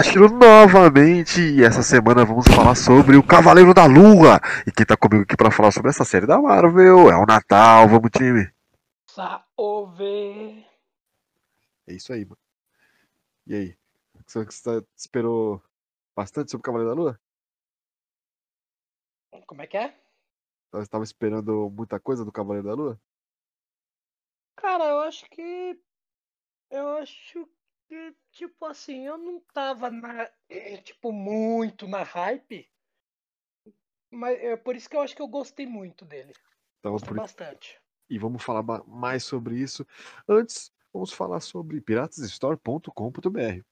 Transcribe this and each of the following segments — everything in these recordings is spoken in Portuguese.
Fala galera, aqui o Tashiro novamente e essa semana vamos falar sobre o Cavaleiro da Lua. E quem tá comigo aqui pra falar sobre essa série da Marvel é o Natal, vamos time. Salve! É isso aí, mano. E aí? Você tá- esperou bastante sobre o Cavaleiro da Lua? Como é que é? Você tava esperando muita coisa do Cavaleiro da Lua? Cara, eu acho que. Eu acho que, tipo assim, eu não tava na. Tipo, muito na hype. Mas é por isso que eu acho que eu gostei muito dele. Tava Gostei por... bastante. E vamos falar mais sobre isso. Antes, vamos falar sobre piratasstore.com.br.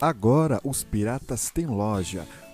Agora os piratas têm loja.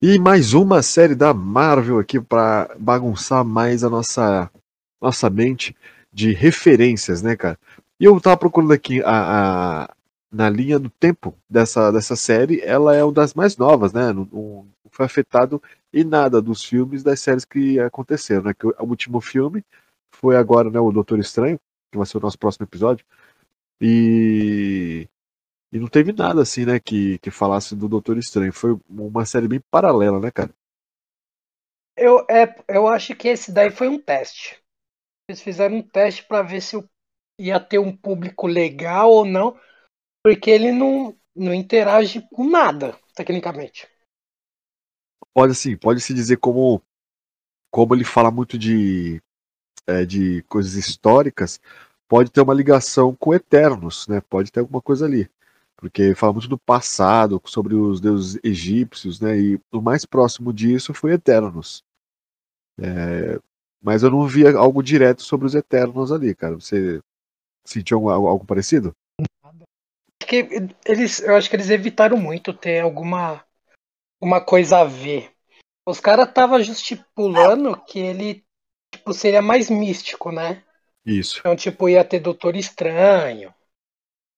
E mais uma série da Marvel aqui para bagunçar mais a nossa, nossa mente de referências, né, cara? E eu tava procurando aqui a, a- na linha do tempo dessa, dessa série, ela é uma das mais novas, né? Não, não foi afetado em nada dos filmes das séries que aconteceram, né? Que o, o último filme foi agora, né, o Doutor Estranho, que vai ser o nosso próximo episódio. E e não teve nada assim, né, que, que falasse do Doutor Estranho. Foi uma série bem paralela, né, cara? Eu, é, eu acho que esse daí foi um teste. Eles fizeram um teste pra ver se ia ter um público legal ou não, porque ele não, não interage com nada, tecnicamente. Pode assim, pode se dizer como como ele fala muito de é, de coisas históricas, pode ter uma ligação com Eternos, né? Pode ter alguma coisa ali. Porque fala muito do passado, sobre os deuses egípcios, né? E o mais próximo disso foi Eternos. É, mas eu não vi algo direto sobre os Eternos ali, cara. Você sentiu algo, algo parecido? Acho que eles, eu acho que eles evitaram muito ter alguma uma coisa a ver. Os caras estavam estipulando que ele tipo, seria mais místico, né? Isso. Então, tipo, ia ter Doutor Estranho,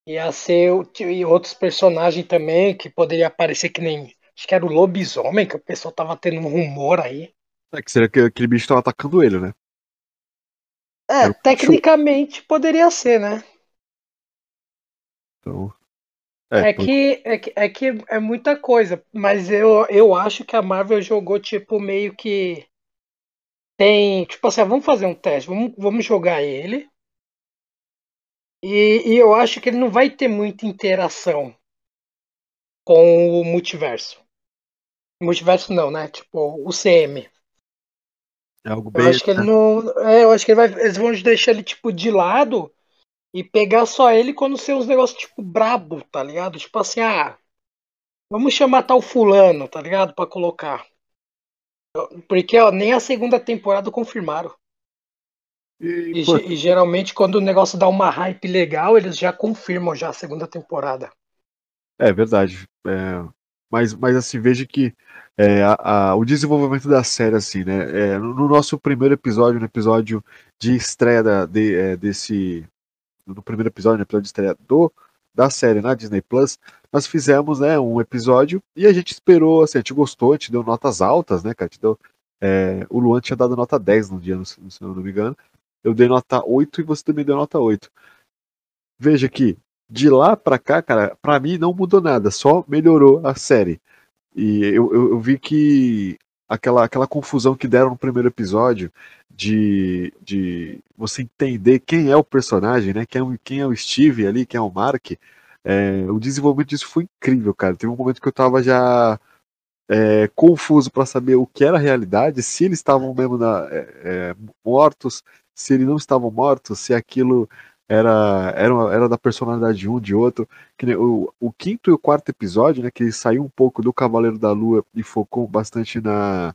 ia ser e outros personagens também que poderia aparecer que nem. Acho que era o lobisomem, que o pessoal tava tendo um rumor aí. É que seria que aquele bicho tava atacando ele, né? É, Era tecnicamente poderia ser, né? Então. É, por- que, é que é que é muita coisa, mas eu, eu acho que a Marvel jogou tipo meio que tem, tipo assim, ah, vamos fazer um teste, vamos, vamos jogar ele. E, e eu acho que ele não vai ter muita interação com o multiverso. Multiverso não, né? Tipo, o CM. é algo Eu bem. acho que ele não. É, eu acho que ele vai, eles vão deixar ele, tipo, de lado e pegar só ele quando ser uns negócios, tipo, brabo, tá ligado? Tipo assim, ah, vamos chamar tal fulano, tá ligado? Pra colocar. Porque, ó, nem a segunda temporada confirmaram. E, E, e geralmente, quando o negócio dá uma hype legal, eles já confirmam já a segunda temporada. É verdade. É, mas, mas assim, veja que é, a- a- o desenvolvimento da série, assim, né? é, no no nosso primeiro episódio, no episódio de estreia da- de- é, desse. No primeiro episódio, no episódio de estreia do, da série na Disney Plus, nós fizemos né, um episódio e a gente esperou, assim, a gente gostou, a gente deu notas altas, né, cara? A gente deu, é, o Luan tinha dado nota 10 no dia, se não me engano. Eu dei nota 8 e você também deu nota 8. Veja que de lá pra cá, cara, pra mim não mudou nada, só melhorou a série. E eu, eu, eu vi que aquela, aquela confusão que deram no primeiro episódio de, de você entender quem é o personagem, né? Quem é, o- quem é o Steve ali, quem é o Mark. é, o desenvolvimento disso foi incrível, cara. Teve um momento que eu tava já é, confuso para saber o que era a realidade, se eles estavam mesmo na, é, é, mortos, se eles não estavam mortos, se aquilo era, era, era da personalidade de um, de outro. Que, o, o quinto e o quarto episódio, né, que saiu um pouco do Cavaleiro da Lua e focou bastante na,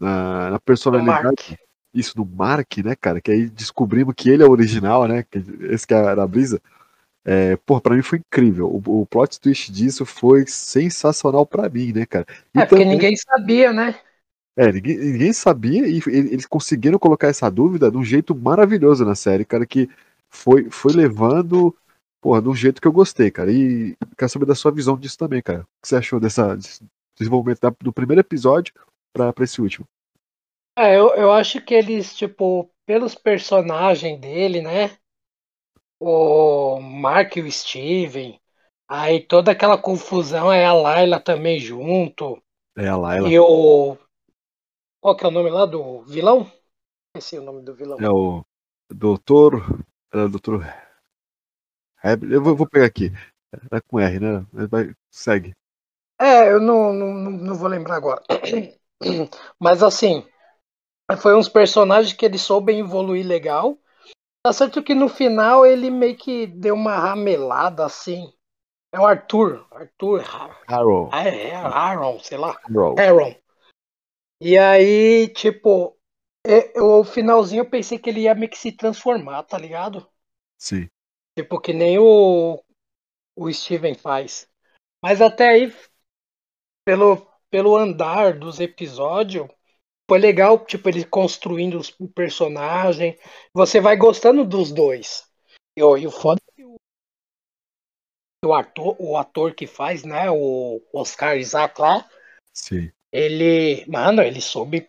na, na personalidade. Isso do Mark, né, cara? Que aí descobrimos que ele é o original, né? Que, esse que era a brisa. É, porra, pra mim foi incrível. O, o plot twist disso foi sensacional pra mim, né, cara? E é, porque também... ninguém sabia, né? É, ninguém, ninguém sabia e eles conseguiram colocar essa dúvida de um jeito maravilhoso na série, cara, que foi, foi levando, porra, de um jeito que eu gostei, cara. E quero saber da sua visão disso também, cara. O que você achou dessa desenvolvimento do primeiro episódio pra, pra esse último? É, eu, eu acho que eles, tipo, pelos personagens dele, né? o Mark e o Steven. Aí toda aquela confusão é a Layla também junto. É a Layla. E o. Qual que é o nome lá do vilão? Esse é o nome do vilão. É o Doutor. É o Doutor. Eu vou, vou pegar aqui. É com R, né? Vai, segue. É, eu não, não, não vou lembrar agora. Mas assim, foi uns personagens que eles soubem evoluir legal. Tá certo que no final ele meio que deu uma ramelada assim. É o Arthur. Arthur. Aaron. Ah, é, é Aaron, sei lá. Aaron. Aaron. E aí, tipo, é, o finalzinho eu pensei que ele ia meio que se transformar, tá ligado? Sim. Tipo, que nem o, o Steven faz. Mas até aí, pelo, pelo andar dos episódios, foi legal, tipo, ele construindo o personagem. Você vai gostando dos dois. E, e o foda é que o, o, ator, o ator que faz, né? O Oscar Isaac lá. Sim. Ele. Mano, ele soube.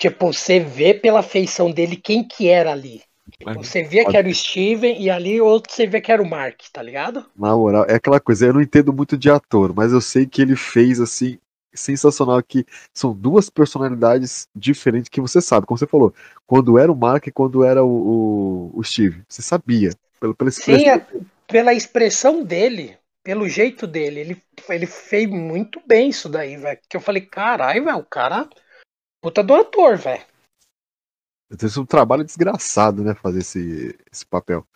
Tipo, você vê pela feição dele quem que era ali. Você via que era o Steven e ali outro você vê que era o Mark, tá ligado? Na moral, é aquela coisa, eu não entendo muito de ator, mas eu sei que ele fez assim sensacional que são duas personalidades diferentes que você sabe, como você falou, quando era o Mark e quando era o, o, o Steve. Você sabia. Pelo, pela Sim, a, pela expressão dele, pelo jeito dele, ele, ele fez muito bem isso daí, velho. Que eu falei, caralho, velho, o cara. Puta do ator, velho. Tem um trabalho desgraçado, né? Fazer esse, esse papel.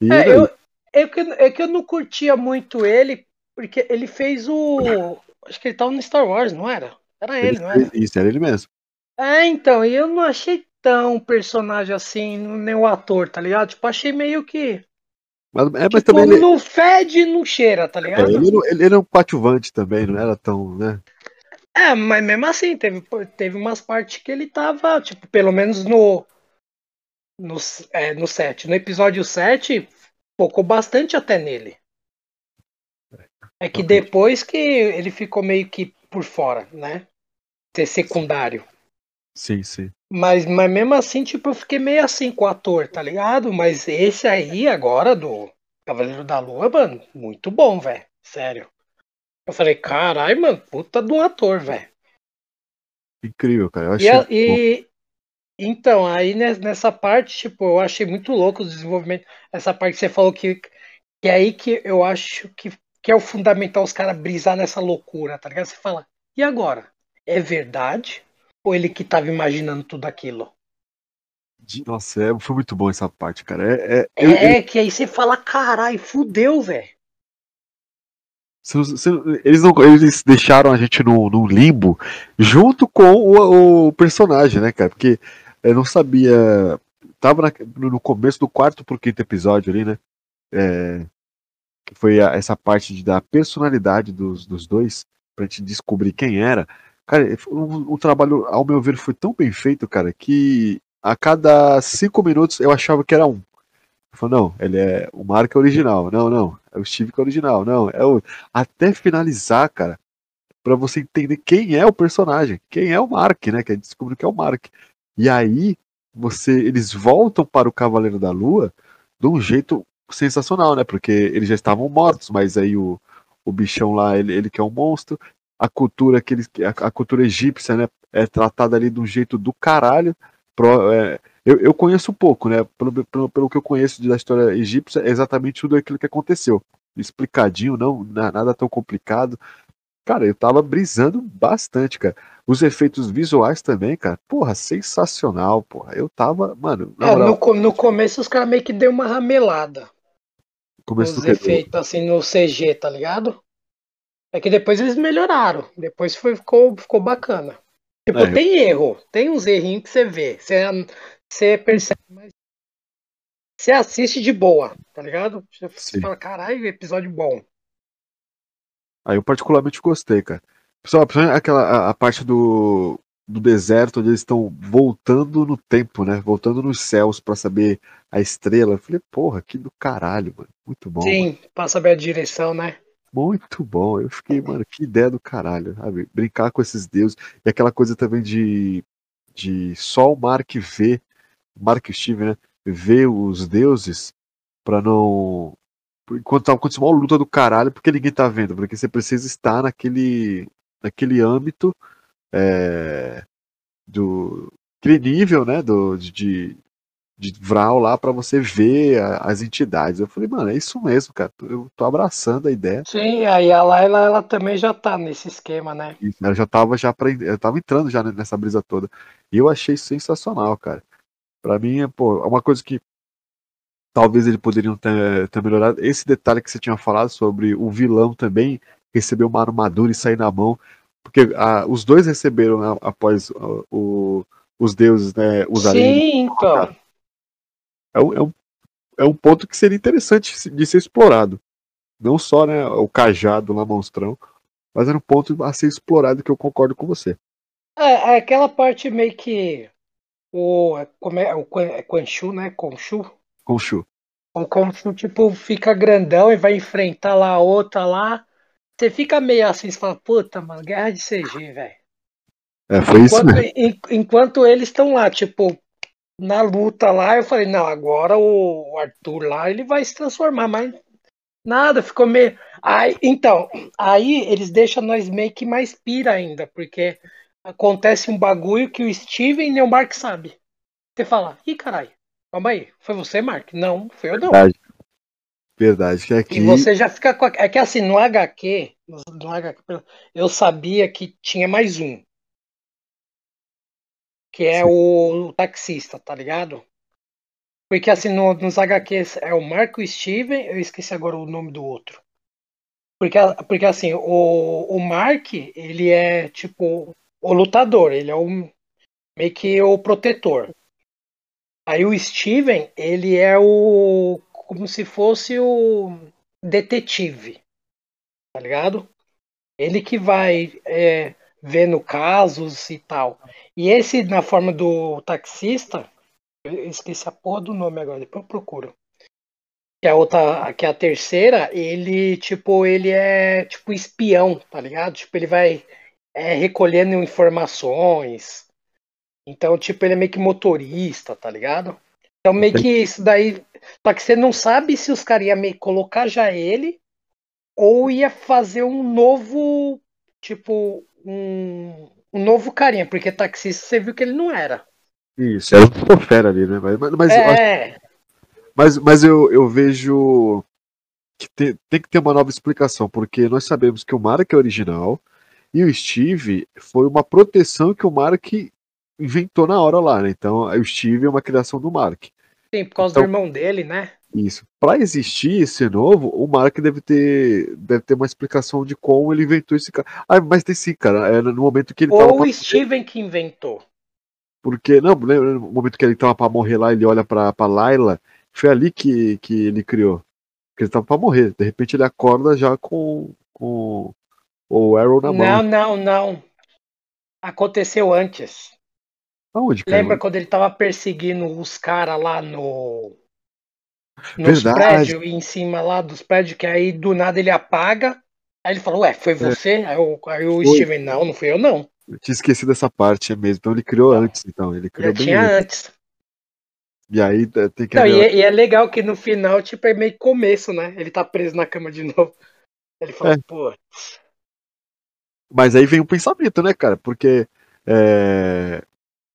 E, é, eu, é, que, é que eu não curtia muito ele, porque ele fez o. Acho que ele tava no Star Wars, não era? Era ele, ele não era? Isso, era ele mesmo. É, então, e eu não achei tão personagem assim, nem o ator, tá ligado? Tipo, achei meio que. Mas, é, mas tipo, também ele... não fede e não cheira, tá ligado? É, ele, ele, era um coadjuvante também, não era tão, né? É, mas mesmo assim, teve, teve umas partes que ele tava, tipo, pelo menos no. No, é, no 7. No episódio 7, focou bastante até nele. É que depois que ele ficou meio que por fora, né? Ser secundário. Sim, sim. Mas, mas mesmo assim, tipo, eu fiquei meio assim com o ator, tá ligado? Mas esse aí agora do Cavaleiro da Lua, mano, muito bom, velho. Sério. Eu falei, caralho, mano, puta do ator, velho. Incrível, cara. Eu achei... e, e então, aí nessa parte, tipo, eu achei muito louco o desenvolvimento. Essa parte que você falou que, que é aí que eu acho que que é o fundamental os caras brisar nessa loucura, tá ligado? Você fala, e agora? É verdade? Ou ele que tava imaginando tudo aquilo? Nossa, é, foi muito bom essa parte, cara. É, é, eu, é eu... que aí você fala, caralho, fudeu, velho. Eles, não, eles deixaram a gente no, no limbo junto com o, o, personagem, né, cara? Porque eu não sabia. Tava na, no começo do quarto pro quinto episódio ali, né? É, foi a, essa parte de, da personalidade dos, dos dois, pra gente descobrir quem era. Cara, o, o trabalho, ao meu ver, foi tão bem feito, cara, que a cada cinco minutos eu achava que era um. Eu falei, não, ele é o Mark é original, não, não, é o Steve que é original, não, é o. Até finalizar, cara, para você entender quem é o personagem, quem é o Mark, né? Que a gente descobriu que é o Mark. E aí, você, eles voltam para o Cavaleiro da Lua de um jeito sensacional, né? Porque eles já estavam mortos, mas aí o, o bichão lá, ele, ele que é um monstro. A cultura que eles, a, a cultura egípcia, né? É tratada ali de um jeito do caralho. Pro, é, eu, eu conheço um pouco, né? Pelo, pelo, pelo que eu conheço da história egípcia, é exatamente tudo aquilo que aconteceu. Explicadinho, não nada tão complicado. Cara, eu tava brisando bastante, cara. Os efeitos visuais também, cara, porra, sensacional, porra. Eu tava, mano. É, moral, no, no começo os caras meio que deu uma ramelada. Começo os efeitos, assim, no CG, tá ligado? É que depois eles melhoraram. Depois foi, ficou, ficou bacana. Tipo, é, tem erro. Tem uns errinhos que você vê. Você, você percebe, mas. Você assiste de boa, tá ligado? Você Sim. fala, caralho, episódio bom. Aí eu particularmente gostei, cara. Pessoal, aquela a, a parte do, do deserto onde eles estão voltando no tempo, né? Voltando nos céus para saber a estrela. Eu falei, porra, que do caralho, mano. Muito bom. Sim, pra saber a direção, né? Muito bom. Eu fiquei, mano, que ideia do caralho, sabe? Brincar com esses deuses. E aquela coisa também de, de só o Mark ver, Mark Steven, né? Ver os deuses pra não. Enquanto tá acontecendo uma luta do caralho, porque ninguém tá vendo. Porque você precisa estar naquele, naquele âmbito é, do. Aquele nível, né? Do, de, de Vral lá para você ver a, as entidades. Eu falei, mano, é isso mesmo, cara. Eu tô abraçando a ideia. Sim, aí a Laila ela também já tá nesse esquema, né? Isso, ela já tava já pra, eu tava entrando já nessa brisa toda. E eu achei sensacional, cara. Para mim, pô, é uma coisa que talvez eles poderiam ter, ter melhorado. Esse detalhe que você tinha falado sobre o vilão também receber uma armadura e sair na mão. Porque a, os dois receberam a, após o, o, os deuses, né? Usarem. Sim, então é um, é um, é um ponto que seria interessante de ser explorado. Não só né, o cajado lá, monstrão, mas era um ponto a ser explorado que eu concordo com você. É, é aquela parte meio que o, como é, o é né? Conchu? Conchu. O Conchu, tipo, fica grandão e vai enfrentar lá a outra lá. Você fica meio assim, você fala, puta, mano, guerra de CG, velho. É, foi enquanto, isso mesmo. Enquanto eles estão lá, tipo, na luta lá, eu falei, não, agora o Arthur lá, ele vai se transformar, mas nada, ficou meio. Aí, então, aí eles deixam nós meio que mais pira ainda, porque acontece um bagulho que o Steven e o Mark sabe. Você fala, ih, caralho, calma aí, foi você, Mark? Não, foi eu não. Verdade. Verdade, que aqui... E você já fica com. A... É que assim, no HQ, no HQ, eu sabia que tinha mais um que é o, taxista, tá ligado? Porque assim, no, nos HQs é o Marco Steven, eu esqueci agora o nome do outro. Porque, porque assim, o, o Mark, ele é tipo o lutador, ele é o, meio que o protetor. Aí o Steven, ele é o. como se fosse o detetive. Tá ligado? Ele que vai é, vendo casos e tal. E esse, na forma do taxista, esqueci a porra do nome agora, depois eu procuro. Que a outra, que a terceira, ele, tipo, ele é tipo espião, tá ligado? Tipo, ele vai é, recolhendo informações. Então, tipo, ele é meio que motorista, tá ligado? Então, meio que isso daí. Só que você não sabe se os caras iam meio colocar já ele ou ia fazer um novo, tipo, um, um novo carinha, porque taxista você viu que ele não era. Isso, era um fera ali, né? Mas, mas, é. mas, mas eu, eu vejo que tem, tem que ter uma nova explicação, porque nós sabemos que o Mark é original e o Steve foi uma proteção que o Mark inventou na hora lá, né? Então o Steve é uma criação do Mark. Sim, por causa então, do irmão dele, né? Isso. Para existir esse novo, o Mark deve ter, deve ter uma explicação de como ele inventou esse cara. Ah, mas tem sim, cara. É no momento que ele Ou o Steven que inventou. Porque, não, no momento que ele tava pra morrer lá, ele olha pra, pra Layla, foi ali que, que ele criou. Porque ele tava pra morrer. De repente ele acorda já com, com o Arrow na mão. Não, não, não. Aconteceu antes. Aonde, cara? Lembra quando ele tava perseguindo os caras lá no nos Verdade. prédios, em cima lá dos prédios, que aí do nada ele apaga. Aí ele falou, ué, foi é. você? É. Aí, o, aí o Steven, não, não fui eu não. Eu tinha esquecido dessa parte mesmo. Então ele criou antes, então. Ele criou Já tinha antes. antes. E aí é, tem que. Não, e, é, e, é, legal que no final, tipo, é meio começo, né? Ele tá preso na cama de novo. Ele fala, é. pô. Mas aí vem o pensamento, né, cara? Porque é,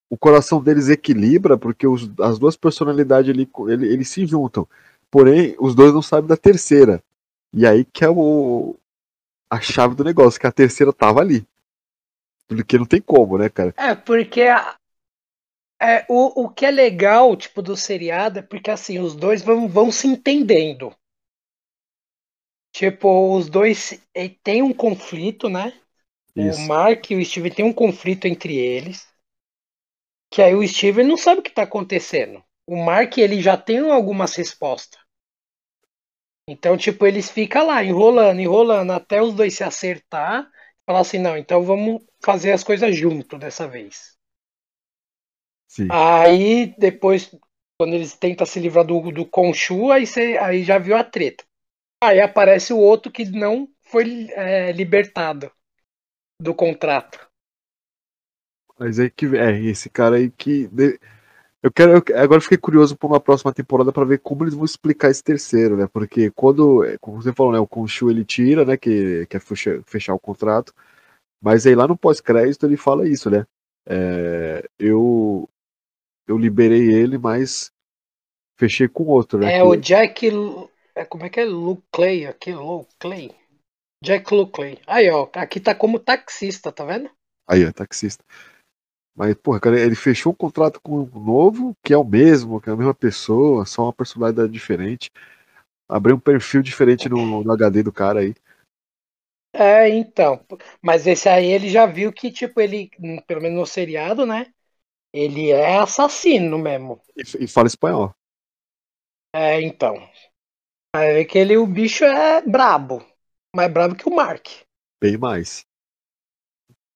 o coração deles equilibra, porque os, as duas personalidades ali, ele, eles se juntam. Porém, os dois não sabem da terceira. E aí que é o. a chave do negócio, que a terceira tava ali. Porque não tem como, né, cara? É, porque a- é, o, o que é legal, tipo, do seriado é porque, assim, os dois vão, vão se entendendo. Tipo, os dois têm um conflito, né? Isso. O Mark e o Steven têm um conflito entre eles. Que aí o Steven não sabe o que tá acontecendo. O Mark, ele já tem algumas respostas. Então, tipo, eles ficam lá, enrolando, enrolando, até os dois se acertar. Falar assim, não, então vamos fazer as coisas junto dessa vez. Sim. Aí, depois, quando eles tentam se livrar do, do Khonshu, aí, cê, aí já viu a treta. Aí aparece o outro que não foi é, libertado do contrato. Mas aí que é esse cara aí que eu quero eu- agora eu fiquei curioso para uma próxima temporada para ver como eles vão explicar esse terceiro, né? Porque quando, é, como você falou, né, o Khonshu ele tira, né, que quer fechar, fechar o contrato, mas aí lá no pós-crédito ele fala isso, né? É, eu eu liberei ele, mas fechei com outro, né? É que- o Jack. É, como é que é? Luke Clay aqui, Luke Clay. Jack Luke Clay. Aí, ó, aqui tá como taxista, tá vendo? Aí, ó, taxista. Mas, porra, cara, ele fechou um contrato com um novo, que é o mesmo, que é a mesma pessoa, só uma personalidade diferente. Abriu um perfil diferente no, no HD do cara aí. É, então. Mas esse aí ele já viu que, tipo, ele, hum, pelo menos no seriado, né? Ele é assassino mesmo. E, e fala espanhol. É, então. Aí vê que ele, o bicho é brabo. Mais brabo que o Mark. Bem mais.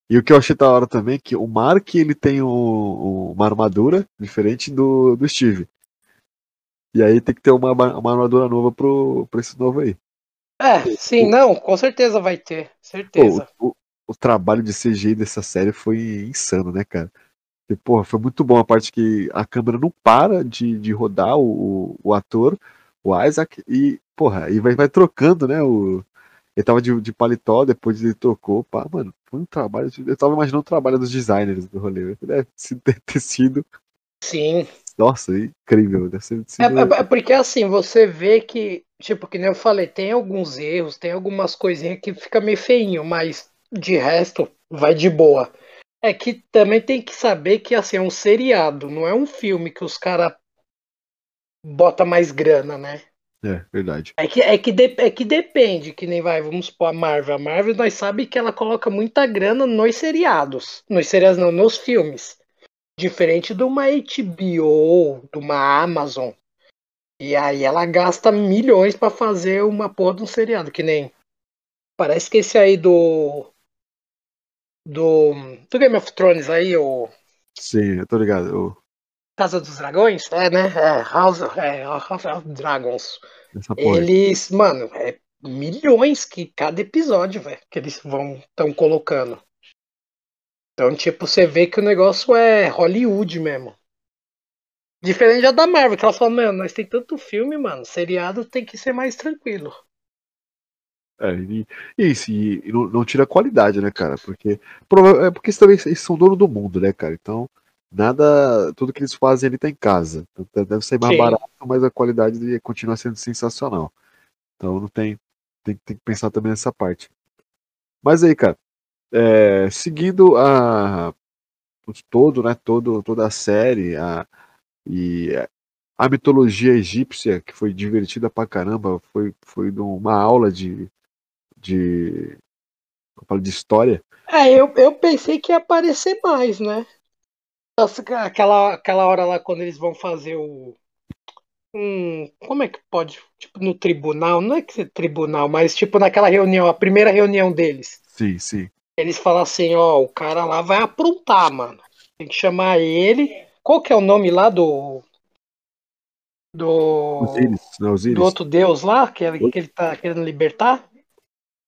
E o que eu achei da hora também é que o Mark ele tem um- um- uma armadura diferente do, do Steve. E aí tem que ter uma, uma armadura nova pro, pra esse novo aí. É, sim, não, com certeza vai ter. Certeza. o, o- o trabalho de CGI dessa série foi insano, né, cara? E, porra, foi muito bom a parte que a câmera não para de, de rodar o, o, o ator, o Isaac, e, porra, e vai, vai trocando, né? O, ele tava de, de paletó, depois ele trocou. Pá, mano, foi um trabalho. Eu tava imaginando o trabalho dos designers do rolê. Deve ter, sido. Sim. Nossa, incrível. Deve ser É, é- é porque assim, você vê que, tipo, que nem eu falei, tem alguns erros, tem algumas coisinhas que fica meio feinho, mas de resto, vai de boa. É que também tem que saber que assim, é um seriado, não é um filme que os caras bota mais grana, né? É, verdade. É que, é, que de- é que depende, que nem vai, vamos supor, a Marvel. A Marvel, nós sabe que ela coloca muita grana nos seriados. Nos seriados não, nos filmes. Diferente de uma HBO, de uma Amazon. E aí ela gasta milhões pra fazer uma porra de um seriado, que nem. Parece que esse aí do. Do. Do Game of Thrones aí, o. Sim, eu tô ligado. Eu- Casa dos Dragões? É, né? É, House, é, House of Dragons. Eles, mano, é milhões que cada episódio, velho, que eles vão estão colocando. Então, tipo, você vê que o negócio é Hollywood mesmo. Diferente já da Marvel, que ela fala, mano, nós tem tanto filme, mano, seriado tem que ser mais tranquilo. É, e, e isso, e, e não, não tira a qualidade, né, cara? Porque é porque eles também eles são dono do mundo, né, cara? Então, nada, tudo que eles fazem ele tá em casa. Então, deve ser mais Sim. barato, mas a qualidade continua sendo sensacional. Então, não tem, tem, tem que pensar também nessa parte. Mas aí, cara, é, seguindo a todo, né, todo, toda a série, a, e a mitologia egípcia, que foi divertida pra caramba, foi, foi uma aula de, de, eu falo de história. É, eu, eu pensei que ia aparecer mais, né? Aquela, aquela hora lá quando eles vão fazer o. Um, como é que pode? Tipo, no tribunal, não é que ser tribunal, mas tipo naquela reunião, a primeira reunião deles. Sim, sim. Eles falam assim, ó, o cara lá vai aprontar, mano. Tem que chamar ele. Qual que é o nome lá do. Do. Osíris, né? Osíris. Do outro deus lá, que ele, que ele tá querendo libertar?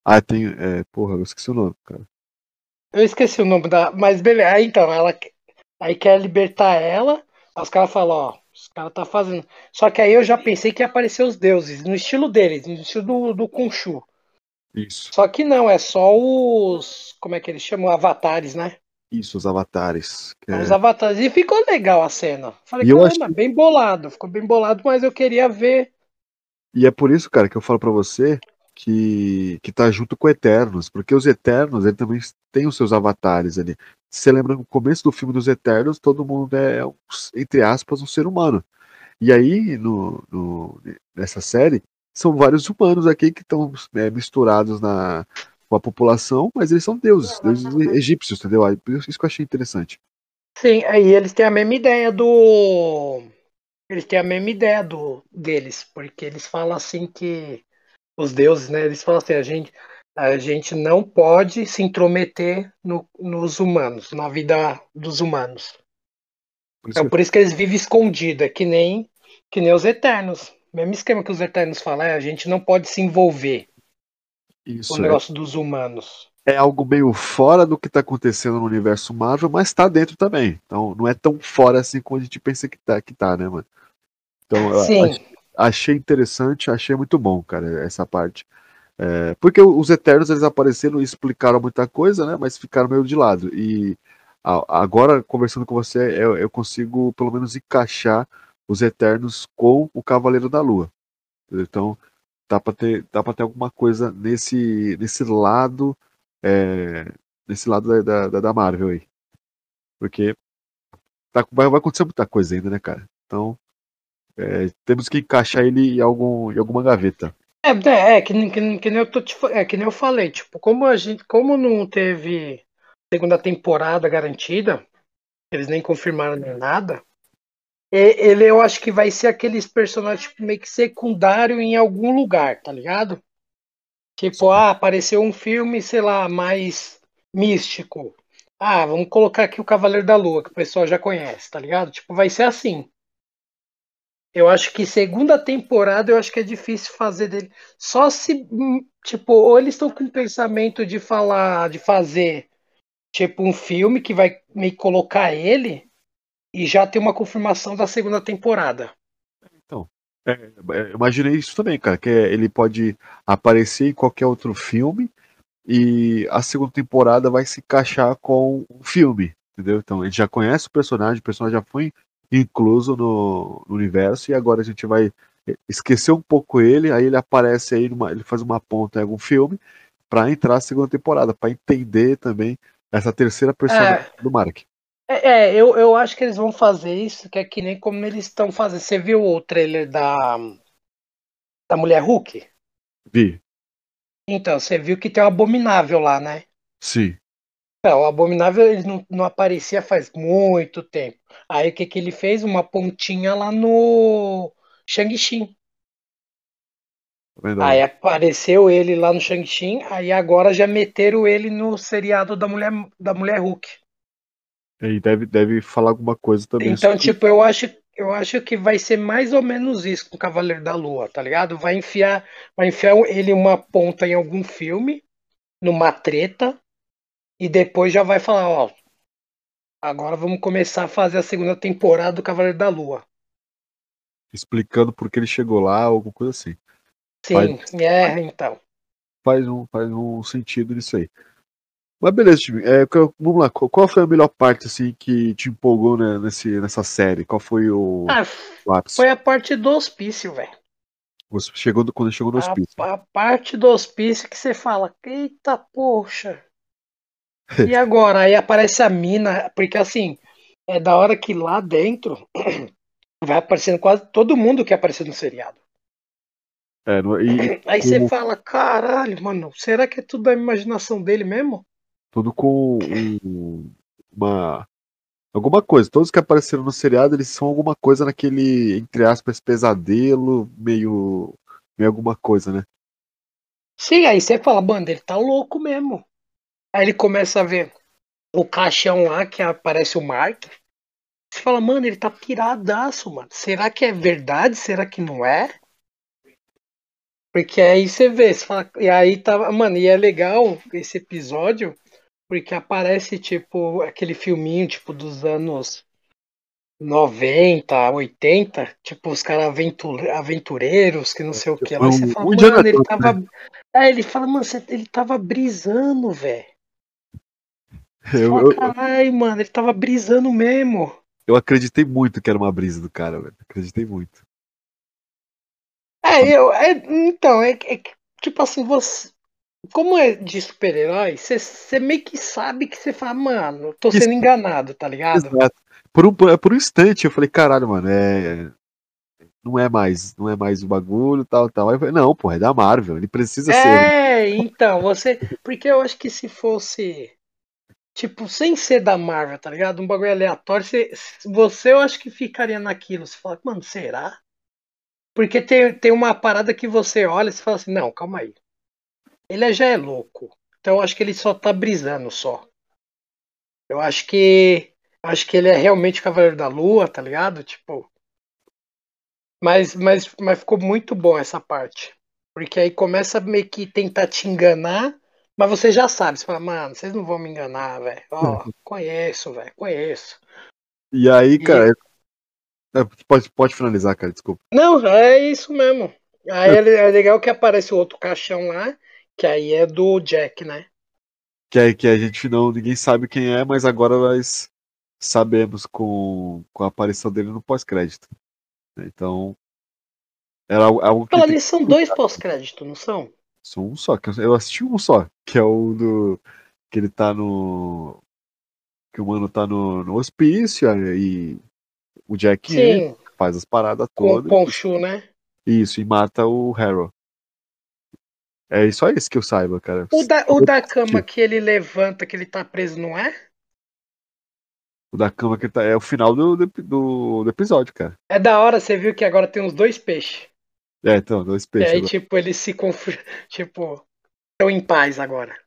Ah, tem. É, porra, eu esqueci o nome, cara. Eu esqueci o nome da. Mas beleza, aí então, ela aí quer libertar ela. Os caras falam, ó, os caras tá fazendo. Só que aí eu já pensei que ia aparecer os deuses, no estilo deles, no estilo do, do Khonshu. Isso. Só que não, é só os. Como é que eles chamam? Avatares, né? Isso, os avatares. é- Os avatares. E ficou legal a cena. Falei, E caramba, acho bem bolado. Ficou bem bolado, mas eu queria ver. E é por isso, cara, que eu falo pra você que, que tá junto com Eternos, porque os Eternos ele também tem os seus avatares ali. Você lembra no começo do filme dos Eternos, todo mundo é, entre aspas, um ser humano. E aí, no, no nessa série, são vários humanos aqui que estão é, misturados na, com a população, mas eles são deuses, deuses egípcios, entendeu? Isso que eu achei interessante. Sim, aí eles têm a mesma ideia do. Eles têm a mesma ideia do deles, porque eles falam assim que os deuses, né? Eles falam assim, a gente, a gente não pode se intrometer no, nos humanos, na vida dos humanos. Por é por isso que eles vivem escondidos, é que nem, que nem os eternos. Mesmo esquema que os eternos falam, é, a gente não pode se envolver isso, com o negócio é. dos humanos. É algo meio fora do que está acontecendo no universo Marvel, mas está dentro também. Então não é tão fora assim como a gente pensa que tá, que tá né, mano? Então, Sim. Achei interessante, achei muito bom, cara, essa parte. É, porque os Eternos eles apareceram e explicaram muita coisa, né? Mas ficaram meio de lado. E agora, conversando com você, eu, eu, consigo pelo menos encaixar os Eternos com o Cavaleiro da Lua. Então, dá para ter, dá pra ter alguma coisa nesse, nesse lado. É, nesse lado da, da, da Marvel aí. Porque tá, vai, vai acontecer muita coisa ainda, né, cara? Então, é, temos que encaixar ele em, algum, em alguma gaveta. É, é, é que, que, que, nem eu tô te, é, que nem eu falei, tipo, como a gente, como não teve segunda temporada garantida, eles nem confirmaram nem nada, ele eu acho que vai ser aqueles personagens tipo, meio que secundário em algum lugar, tá ligado? Tipo, ah, apareceu um filme, sei lá, mais místico. Ah, vamos colocar aqui o Cavaleiro da Lua, que o pessoal já conhece, tá ligado? Tipo, vai ser assim. Eu acho que segunda temporada eu acho que é difícil fazer dele. Só se, hum, tipo, ou eles estão com o pensamento de falar, de fazer, tipo, um filme que vai me colocar ele e já ter uma confirmação da segunda temporada. Então, é, é imaginei isso também, cara, que é, ele pode aparecer em qualquer outro filme e a segunda temporada vai se encaixar com o filme, entendeu? Então, gente já conhece o personagem, o personagem já foi incluso no, no, universo e agora a gente vai esquecer um pouco ele, aí ele aparece aí, numa, ele faz uma ponta em algum filme para entrar na segunda temporada, para entender também essa terceira personagem é, do Mark. É, é, eu, eu acho que eles vão fazer isso, que é que nem como eles estão fazendo. Você viu o trailer da da Mulher Hulk? Vi. Então, você viu que tem o Abominável lá, né? Sim. É, o Abominável ele não, não aparecia faz muito tempo. Aí o que, que ele fez? Uma pontinha lá no Shang-Chi. Aí apareceu ele lá no Shang-Chi, aí agora já meteram ele no seriado da Mulher, da Mulher Hulk. E deve, deve falar alguma coisa também. Então, tipo, eu acho, eu acho que vai ser mais ou menos isso com o Cavaleiro da Lua, tá ligado? Vai enfiar, vai enfiar ele uma ponta em algum filme, numa treta, e depois já vai falar, ó, agora vamos começar a fazer a segunda temporada do Cavaleiro da Lua. Explicando por que ele chegou lá, alguma coisa assim. Sim, faz, é, então. Faz um, faz um sentido nisso aí. Mas beleza, time. É, vamos lá. Qual foi a melhor parte assim que te empolgou né, nesse, nessa série? Qual foi o, ah, o ápice? Foi a parte do hospício, velho. Chegou quando chegou no hospício. A, a, parte do hospício que você fala, eita poxa, e agora? Aí aparece a mina, porque assim, é da hora que lá dentro vai aparecendo quase todo mundo que apareceu no seriado. É, e, Aí você como... fala, caralho, mano, será que é tudo da imaginação dele mesmo? Tudo com um, uma. Alguma coisa. Todos que apareceram no seriado, eles são alguma coisa naquele, entre aspas, pesadelo, meio. meio alguma coisa, né? Sim, aí você fala, mano, ele tá louco mesmo. Aí ele começa a ver o caixão lá que aparece o Mark. Você fala, mano, ele tá piradaço, mano. Será que é verdade? Será que não é? Porque aí você vê, você fala, e aí tava, mano, e é legal esse episódio, porque aparece tipo aquele filminho tipo dos anos 90, 80, tipo os caras aventureiros, que não sei o que lá. Você fala, mano, ele tava. Né? Aí ele fala, mano, ele tava brisando, velho. Eu, Caralho, mano, ele tava brisando mesmo. Eu acreditei muito que era uma brisa do cara, velho. Acreditei muito. É, eu. É, então, é, é tipo assim, você. Como é de super-herói, você, meio que sabe que você fala, mano, tô sendo enganado, tá ligado? Exato. Por um, por, por um instante eu falei, caralho, mano, é. Não é mais, não é mais o bagulho, tal, tal. Aí eu falei, não, pô, é da Marvel, ele precisa ser. É, então, você. Porque eu acho que se fosse. Tipo, sem ser da Marvel, tá ligado? Um bagulho aleatório, você, você eu acho que ficaria naquilo. Você fala, mano, será? Porque tem, tem uma parada que você olha e você fala assim, não, calma aí. Ele já é louco. Então eu acho que ele só tá brisando só. Eu acho que. Acho que ele é realmente o Cavaleiro da Lua, tá ligado? Tipo. Mas, mas, mas ficou muito bom essa parte. Porque aí começa meio que tentar te enganar, mas você já sabe. Você fala, mano, vocês não vão me enganar, velho. Ó, conheço, velho, conheço. E aí, E- cara. é, Pode, pode finalizar, cara, desculpa. Não, é isso mesmo. Aí é é legal que aparece o outro caixão lá, que aí é do Jack, né? Que, é, que a gente não. Ninguém sabe quem é, mas agora nós sabemos com, com a aparição dele no pós-crédito. Então. Era algo, algo que. Nisso, são dois pós-crédito, não são? Só um só, que eu- assisti um só, que é o do. Que ele tá no. Que o mano tá no, no hospício e o Jack Sim, faz as paradas com o todas. Ponchu, né? Isso, e mata o Harrow. É só isso que eu saiba, cara. O da, o da cama que ele levanta, que ele tá preso, não é? O da cama que tá. É o final do, do, do- do episódio, cara. É da hora, você viu que agora tem os dois peixes. É, então, dois E peixes. aí, agora. tipo, eles se conf... Tipo, estão em paz agora.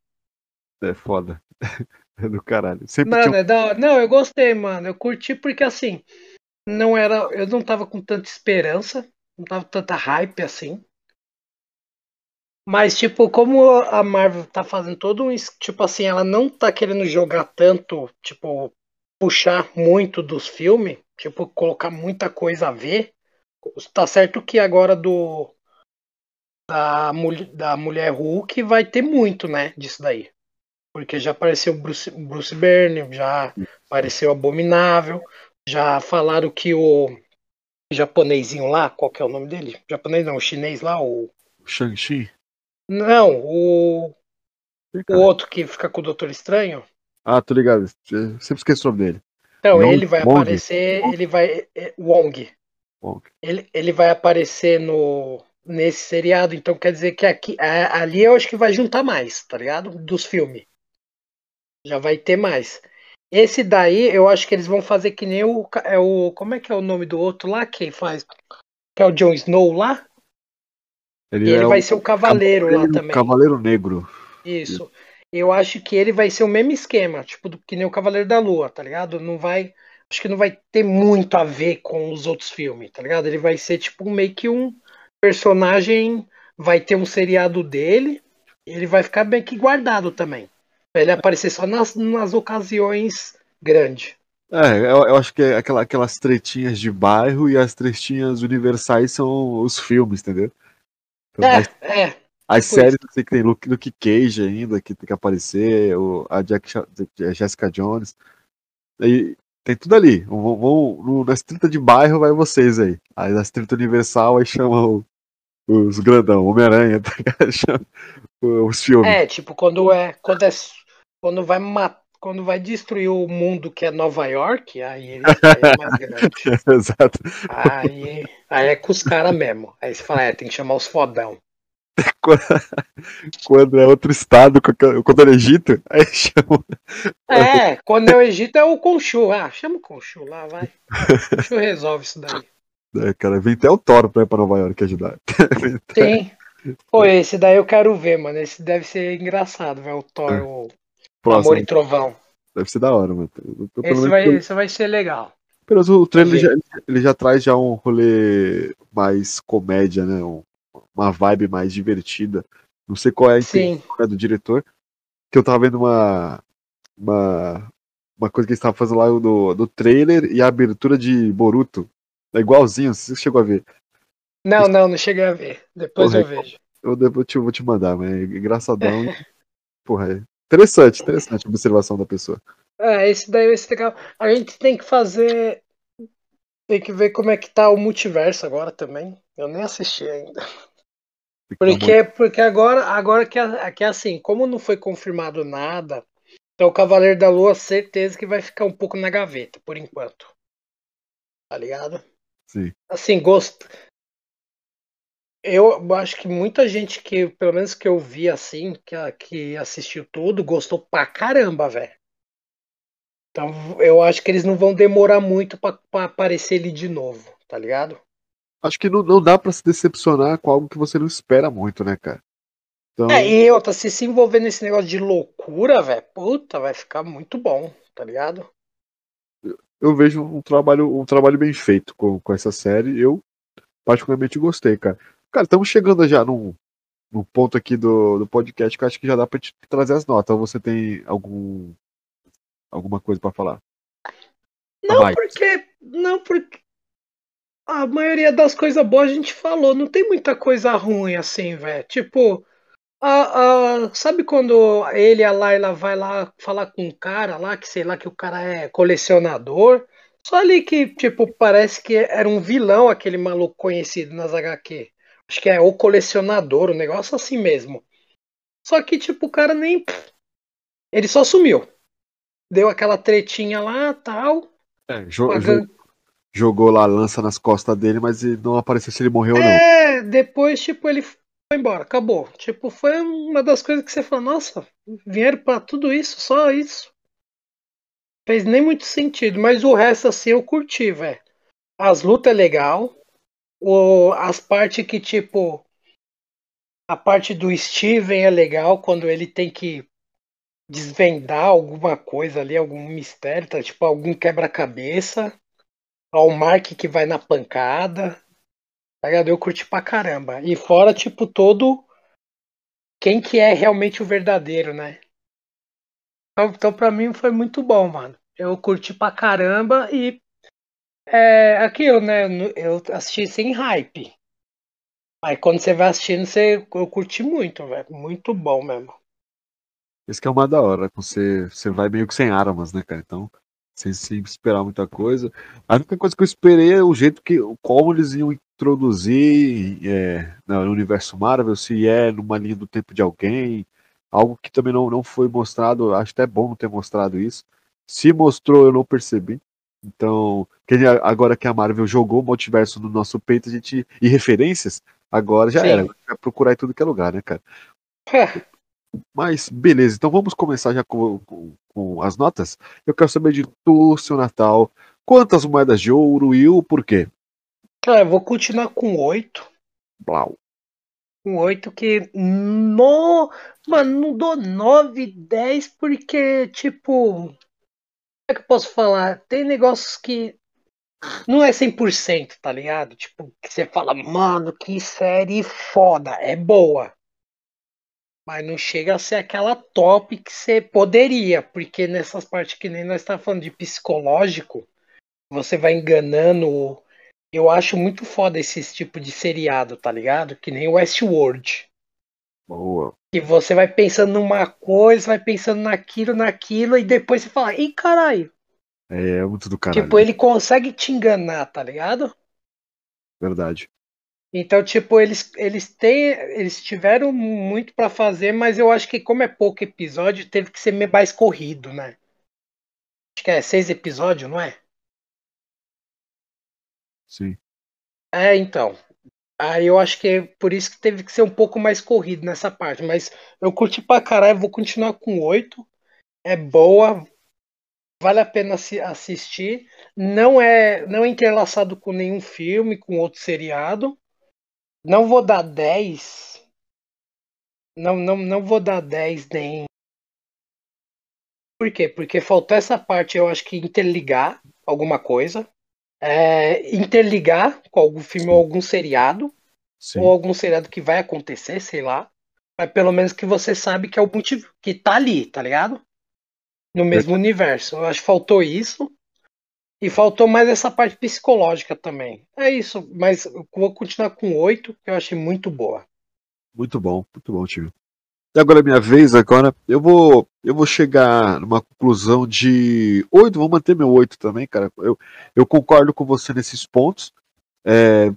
É foda. É do caralho. Sempre Mano, tinha é da. Não, eu gostei, mano. Eu curti porque assim, não era. Eu não tava com tanta esperança, não tava com tanta hype assim. Mas, tipo, como a Marvel tá fazendo todo um. Tipo assim, ela não tá querendo jogar tanto, tipo, puxar muito dos filmes, tipo, colocar muita coisa a ver. Tá certo que agora do. Da, da Mulher Hulk vai ter muito, né? Disso daí. Porque já apareceu o Bruce, Bruce Banner, já apareceu Abominável, já falaram que o japonesinho lá, qual que é o nome dele? Japonês não, o chinês lá, o. o Shang-Chi. Não, o, o outro que fica com o Doutor Estranho. Ah, tô ligado. Eu sempre esqueço o nome dele. Então, ele vai Wong? aparecer, ele vai. é, Wong. Ele, ele vai aparecer no nesse seriado, então quer dizer que aqui, a- ali eu acho que vai juntar mais, tá ligado? Dos filmes. Já vai ter mais. Esse daí, eu acho que eles vão fazer que nem o, é o. Como é que é o nome do outro lá? Quem faz? Que é o Jon Snow lá? Ele, E ele é vai o ser o Cavaleiro lá Cavaleiro- também. Cavaleiro Negro. Isso. Eu acho que ele vai ser o mesmo esquema, tipo, do, que nem o Cavaleiro da Lua, tá ligado? Não vai. Acho que não vai ter muito a ver com os outros filmes, tá ligado? Ele vai ser, tipo, meio que um personagem. Vai ter um seriado dele. E ele vai ficar bem que guardado também. Ele aparecer só nas, nas ocasiões grandes. É, eu, eu acho que é aquela, aquelas tretinhas de bairro e as tretinhas universais são os filmes, entendeu? Então, as, É, é. as tipo séries sei que tem Luke, Luke Cage ainda, que tem que aparecer, o, a Jack, Jessica Jones. E tem tudo ali. Vão, vão- no- nas 30 de bairro vai vocês aí. Aí nas 30 universal aí chamam o- os grandão, Homem-Aranha, tá ligado? Chama os filmes. É, tipo, quando é. Quando é. Quando vai matar. Quando vai destruir o mundo que é Nova York, aí ele aí é mais grande. Exato. Aí, aí é com os caras mesmo. Aí você fala, é, tem que chamar os fodão. Quando é outro estado, quando é no Egito, aí chama. É, quando é o Egito é o Conchu. Ah, chama o Conchu lá, vai. O Conchu resolve isso daí. É, cara, vem até o Thor pra ir pra Nova York ajudar. Tem. Pô, esse daí eu quero ver, mano. Esse deve ser engraçado, velho. O Thor, o Amor Próximo. e Trovão. Deve ser da hora, mano. Eu- Esse vai, pelo- esse vai ser legal. pelo menos o trailer Ver. já, ele já traz já um rolê mais comédia, né? Um- uma vibe mais divertida. Não sei qual é a intenção né, do diretor. Que eu tava vendo uma. Uma, uma coisa que eles estavam fazendo lá do, do trailer e a abertura de Boruto. É igualzinho, se você chegou a ver. Não, não, não cheguei a ver. Depois Porra, eu vejo. Eu depois te, vou te mandar, mas é engraçadão. Porra, é interessante, interessante a observação da pessoa. É, esse daí vai ser legal. A gente tem que fazer. Tem que ver como é que tá o multiverso agora também. Eu nem assisti ainda. Porque, porque agora, agora que, é, que é assim, como não foi confirmado nada, então o Cavaleiro da Lua, certeza que vai ficar um pouco na gaveta, por enquanto. Tá ligado? Sim. Assim, gosto. Eu acho que muita gente que, pelo menos que eu vi assim, que, que assistiu tudo, gostou pra caramba, velho. Então eu acho que eles não vão demorar muito pra, pra aparecer ele de novo, tá ligado? Acho que não, não dá para se decepcionar com algo que você não espera muito, né, cara? Então... É, e outra, se se envolver nesse negócio de loucura, velho, puta, vai ficar muito bom, tá ligado? Eu, eu vejo um trabalho, um trabalho bem feito com, com essa série. Eu particularmente gostei, cara. Cara, estamos chegando já num, num ponto aqui do, do podcast que eu acho que já dá pra te trazer as notas. Ou você tem algum alguma coisa para falar? Não, porque. Não, porque. A maioria das coisas boas a gente falou. Não tem muita coisa ruim assim, velho. Tipo. A, a, sabe quando ele e a Laila vai lá falar com um cara lá, que sei lá, que o cara é colecionador? Só ali que, tipo, parece que era um vilão aquele maluco conhecido nas HQ. Acho que é o colecionador, o um negócio assim mesmo. Só que, tipo, o cara nem. Ele só sumiu. Deu aquela tretinha lá tal. É, jo pagando... jogou lá a lança nas costas dele, mas não apareceu se ele morreu ou não. É, depois, tipo, ele foi embora, acabou. Tipo, foi uma das coisas que você falou, nossa, vieram para tudo isso, só isso. Fez nem muito sentido, mas o resto assim eu curti, velho. As lutas é legal, o, as partes que, tipo. A parte do Steven é legal quando ele tem que desvendar alguma coisa ali, algum mistério, tá? Tipo, algum quebra-cabeça. Ó, o Mark que vai na pancada. Tá? Eu curti pra caramba. E fora, tipo, todo. Quem que é realmente o verdadeiro, né? Então, então pra mim foi muito bom, mano. Eu curti pra caramba e é aquilo, né? Eu assisti sem hype. Aí quando você vai assistindo, você, eu curti muito, velho. Muito bom mesmo. Esse que é uma da hora, você, você vai meio que sem armas, né, cara? Então, sem, sem esperar muita coisa. A única coisa que eu esperei é o jeito que. como eles iam introduzir é, no universo Marvel, se é numa linha do tempo de alguém. Algo que também não, não foi mostrado, acho até bom não ter mostrado isso. Se mostrou, eu não percebi. Então, agora que a Marvel jogou o multiverso no nosso peito, a gente. E referências, agora já Sim. era. Vai procurar em tudo que é lugar, né, cara? Mas, beleza, então vamos começar já com, com, com, as notas. Eu quero saber de tu, seu Natal. Quantas moedas de ouro e o porquê? Cara, eu vou continuar com oito. Blau. Com oito que. No... Mano, não dou nove, dez, porque, tipo é que eu posso falar? Tem negócios que não é 100%, tá ligado? Tipo, que você fala, mano, que série foda, é boa. Mas não chega a ser aquela top que você poderia, porque nessas partes que nem nós estamos falando de psicológico, você vai enganando. Eu acho muito foda esse tipo de seriado, tá ligado? Que nem Westworld. Boa. Que você vai pensando numa coisa, vai pensando naquilo, naquilo, e depois você fala, ih, caralho. É, é muito do caralho. Tipo, ele consegue te enganar, tá ligado? Verdade. Então, tipo, eles, eles têm. Eles tiveram muito para fazer, mas eu acho que, como é pouco episódio, teve que ser mais corrido, né? Acho que é seis episódios, não é? Sim. É, então. Aí eu acho que é por isso que teve que ser um pouco mais corrido nessa parte. Mas eu curti pra caralho, vou continuar com oito. É boa, vale a pena assistir. Não é, não é interlaçado com nenhum filme, com outro seriado. Não vou dar 10. Não, não, não vou dar 10 nem. Por quê? Porque faltou essa parte, eu acho que interligar alguma coisa é, interligar com algum filme ou algum seriado, Sim. ou algum seriado que vai acontecer, sei lá. Mas pelo menos que você sabe que é o motivo, que tá ali, tá ligado? No mesmo universo. Eu acho que faltou isso. E faltou mais essa parte psicológica também. É isso, mas vou continuar com oito, que eu achei muito boa. Muito bom, muito bom, tio. E agora é minha vez, agora eu vou eu vou chegar numa conclusão de 8, vou manter meu 8 também, cara. Eu, eu concordo com você nesses pontos. É,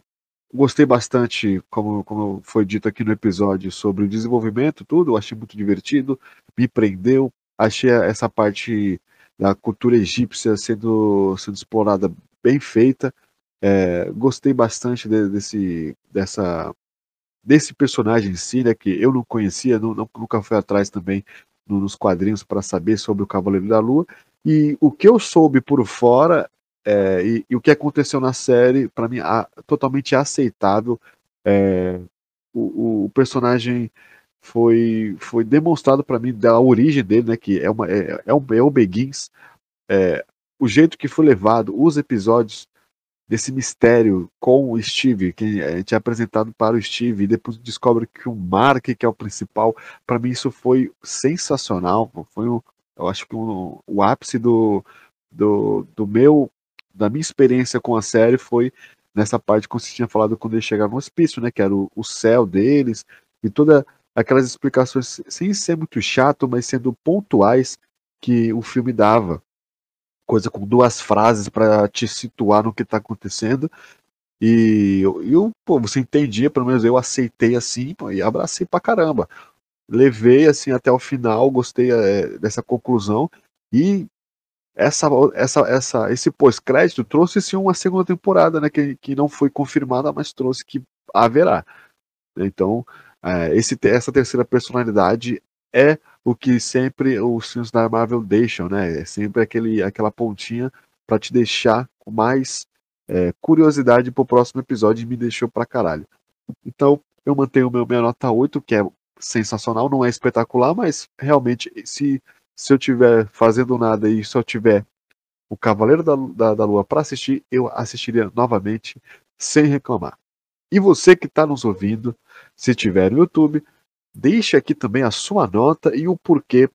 gostei bastante, como, como foi dito aqui no episódio, sobre o desenvolvimento, tudo. Achei muito divertido, me prendeu. Achei essa parte da cultura egípcia sendo, sendo explorada bem feita. É, gostei bastante de, desse, dessa, desse personagem em si, né, que eu não conhecia, não, não, nunca fui atrás também nos quadrinhos para saber sobre o Cavaleiro da Lua. E o que eu soube por fora é, e, e, o que aconteceu na série, para mim, a, totalmente aceitável. É, o, o, personagem foi, foi demonstrado para mim da origem dele, né, que é, uma, é, é, um, é o Begins, é, o jeito que foi levado, os episódios desse mistério com o Steve, que a gente é apresentado para o Steve, e depois descobre que o Mark, que é o principal, para mim isso foi sensacional, foi um, eu acho que um, o ápice do, do, do meu da minha experiência com a série foi nessa parte que você tinha falado quando eles chegaram no hospício, né? Que era o, o céu deles e toda aquelas explicações sem ser muito chato, mas sendo pontuais que o filme dava. Coisa com duas frases para te situar no que está acontecendo. E eu, pô, você entendia, pelo menos eu aceitei assim pô, e abracei pra caramba. Levei assim até o final, gostei é, dessa conclusão e essa, essa, essa, esse pós-crédito trouxe sim uma segunda temporada, né, que, que não foi confirmada, mas trouxe que haverá. Então, é, esse, essa terceira personalidade é o que sempre os filmes da Marvel deixam, né? É sempre aquele, aquela pontinha para te deixar com mais é, curiosidade pro próximo episódio e me deixou pra caralho. Então, eu mantenho meu, minha nota 8, que é sensacional, não é espetacular, mas realmente, se se eu tiver fazendo nada e eu tiver o Cavaleiro da, da, da Lua para assistir, eu assistiria novamente sem reclamar. E você que está nos ouvindo, se tiver no YouTube, deixe aqui também a sua nota e o porquê.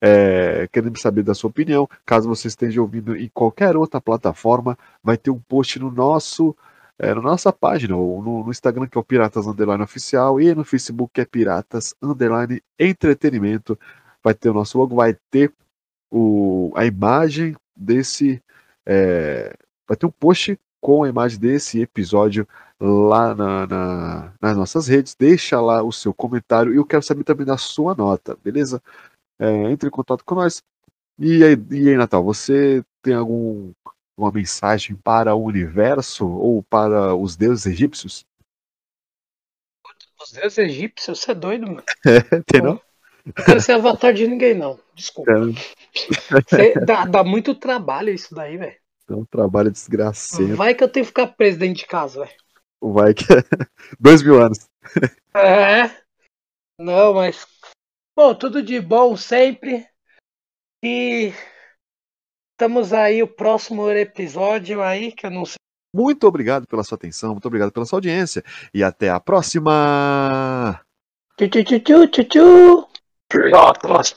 É, queremos saber da sua opinião. Caso você esteja ouvindo em qualquer outra plataforma, vai ter um post no nosso é, na nossa página, ou no, no, Instagram que é o Piratas Underline Oficial e no Facebook que é Piratas Underline Entretenimento vai ter o nosso logo, vai ter o, a imagem desse. É, vai ter um post com a imagem desse episódio lá na, na, nas nossas redes. Deixa lá o seu comentário e eu quero saber também da sua nota, beleza? É, entre em contato com nós. E aí, e aí, Natal, você tem algum, alguma mensagem para o universo ou para os deuses egípcios? Os deuses egípcios? Você é doido, mano? É, tem não? Não quero ser avatar de ninguém, não. Desculpa. É. Dá, dá, muito trabalho isso daí, velho. É um trabalho desgraçado. Vai que eu tenho que ficar preso dentro de casa, velho. Vai que. Dois mil anos. É. Não, mas. Bom, tudo de bom sempre. E. Estamos aí, o próximo episódio aí, que eu não sei. Muito obrigado pela sua atenção, muito obrigado pela sua audiência. E até a próxima! Tchu, tchu, tchu, tchu, tchu. Pilotos.